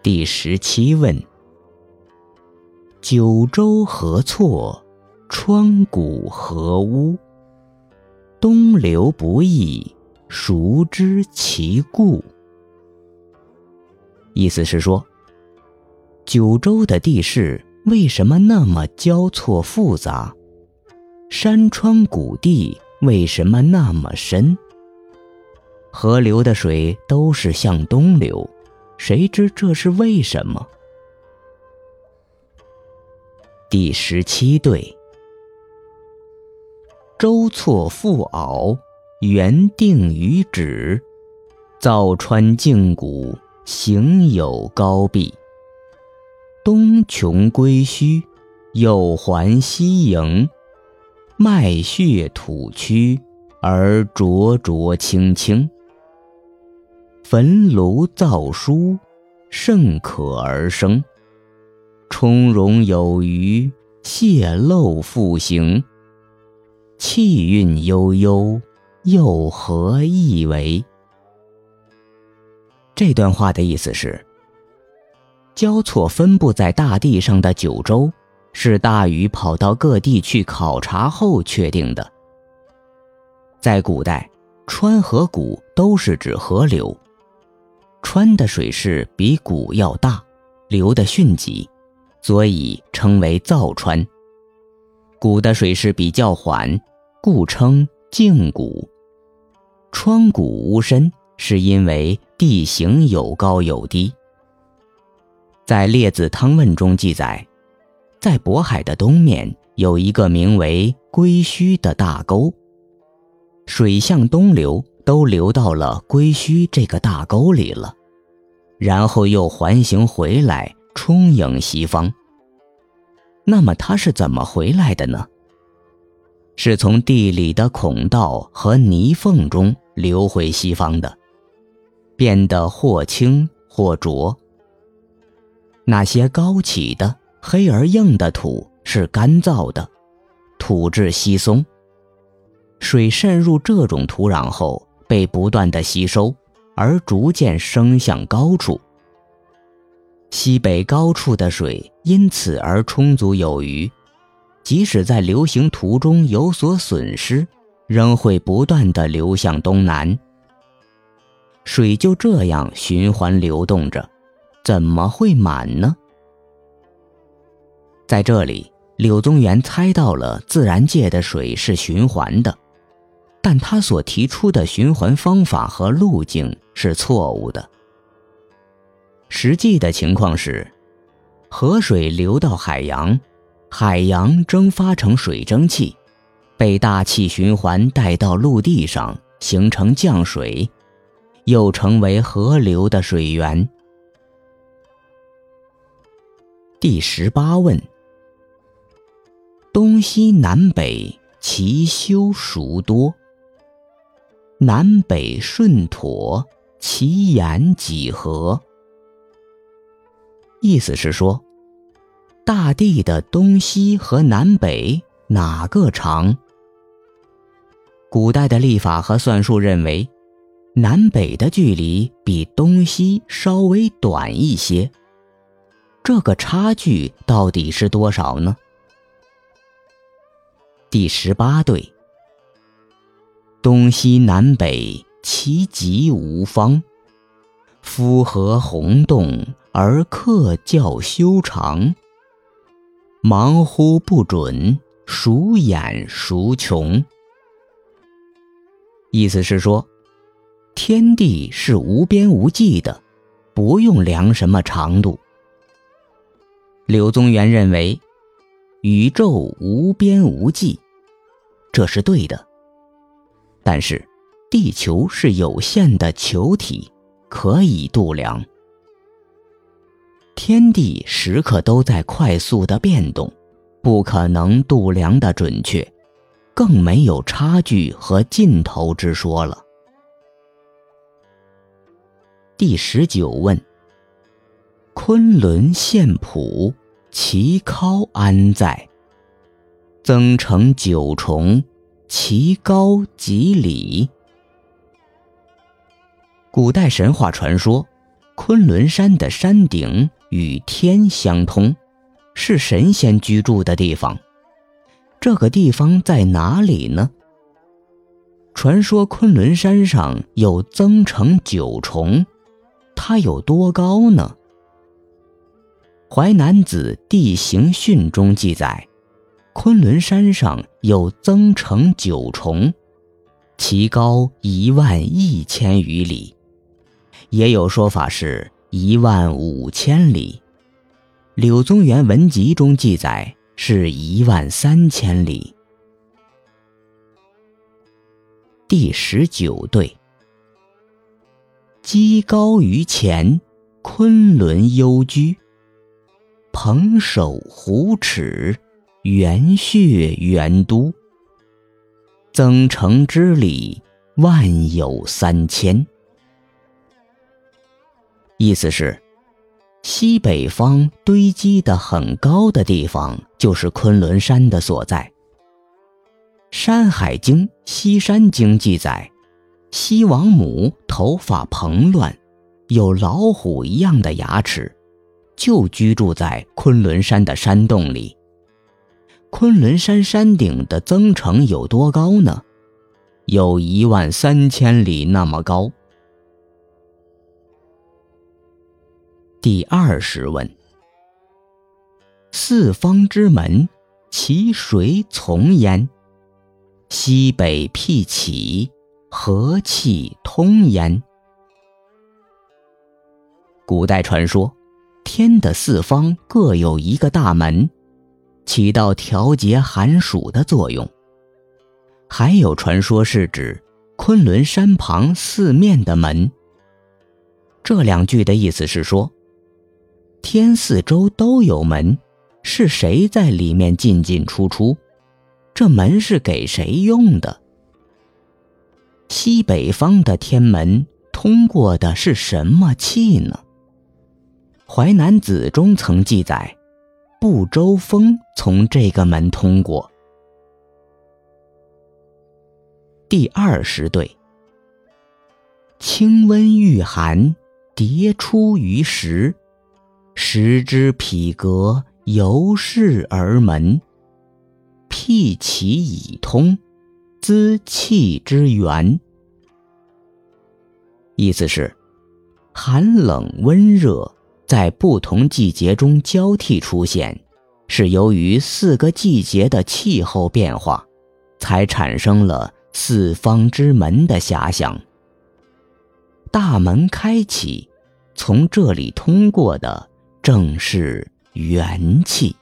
第十七问：九州何错？川谷何污？东流不易，孰知其故？意思是说，九州的地势为什么那么交错复杂？山川谷地为什么那么深？河流的水都是向东流，谁知这是为什么？第十七对。周错复敖，原定于止。造川径谷，行有高壁。东穷归墟，又还西营。脉血吐曲，而灼灼清清。焚炉造书，甚可而生。充容有余，泄漏复行。气韵悠悠，又何意为？这段话的意思是：交错分布在大地上的九州，是大禹跑到各地去考察后确定的。在古代，川和谷都是指河流，川的水势比谷要大，流得迅疾，所以称为造川。谷的水势比较缓。故称静谷。川谷无深，是因为地形有高有低。在《列子汤问》中记载，在渤海的东面有一个名为归墟的大沟，水向东流，都流到了归墟这个大沟里了，然后又环形回来，充盈西方。那么它是怎么回来的呢？是从地里的孔道和泥缝中流回西方的，变得或清或浊。那些高起的黑而硬的土是干燥的，土质稀松。水渗入这种土壤后，被不断的吸收，而逐渐升向高处。西北高处的水因此而充足有余。即使在流行途中有所损失，仍会不断的流向东南。水就这样循环流动着，怎么会满呢？在这里，柳宗元猜到了自然界的水是循环的，但他所提出的循环方法和路径是错误的。实际的情况是，河水流到海洋。海洋蒸发成水蒸气，被大气循环带到陆地上，形成降水，又成为河流的水源。第十八问：东西南北其修孰多？南北顺妥，其言几何？意思是说。大地的东西和南北哪个长？古代的历法和算术认为，南北的距离比东西稍微短一些。这个差距到底是多少呢？第十八对：东西南北其极无方，夫何鸿洞而克教修长？忙乎不准，孰掩孰穷？意思是说，天地是无边无际的，不用量什么长度。柳宗元认为，宇宙无边无际，这是对的。但是，地球是有限的球体，可以度量。天地时刻都在快速的变动，不可能度量的准确，更没有差距和尽头之说了。第十九问：昆仑献谱，其尻安在？增成九重，其高几里？古代神话传说。昆仑山的山顶与天相通，是神仙居住的地方。这个地方在哪里呢？传说昆仑山上有增城九重，它有多高呢？《淮南子·地形训》中记载，昆仑山上有增城九重，其高一万一千余里。也有说法是一万五千里，《柳宗元文集》中记载是一万三千里。第十九对，积高于前，昆仑幽居，蓬首虎齿，元穴元都，增城之里，万有三千。意思是，西北方堆积的很高的地方，就是昆仑山的所在。《山海经·西山经》记载，西王母头发蓬乱，有老虎一样的牙齿，就居住在昆仑山的山洞里。昆仑山山顶的增城有多高呢？有一万三千里那么高。第二十问：四方之门，其谁从焉？西北辟起，何气通焉？古代传说，天的四方各有一个大门，起到调节寒暑的作用。还有传说是指昆仑山旁四面的门。这两句的意思是说。天四周都有门，是谁在里面进进出出？这门是给谁用的？西北方的天门通过的是什么气呢？《淮南子》中曾记载，不周风从这个门通过。第二十对，清温御寒，迭出于石，石之匹格，由是而门，辟其以通，滋气之源。意思是，寒冷温热在不同季节中交替出现，是由于四个季节的气候变化，才产生了四方之门的遐想。大门开启，从这里通过的。正是元气。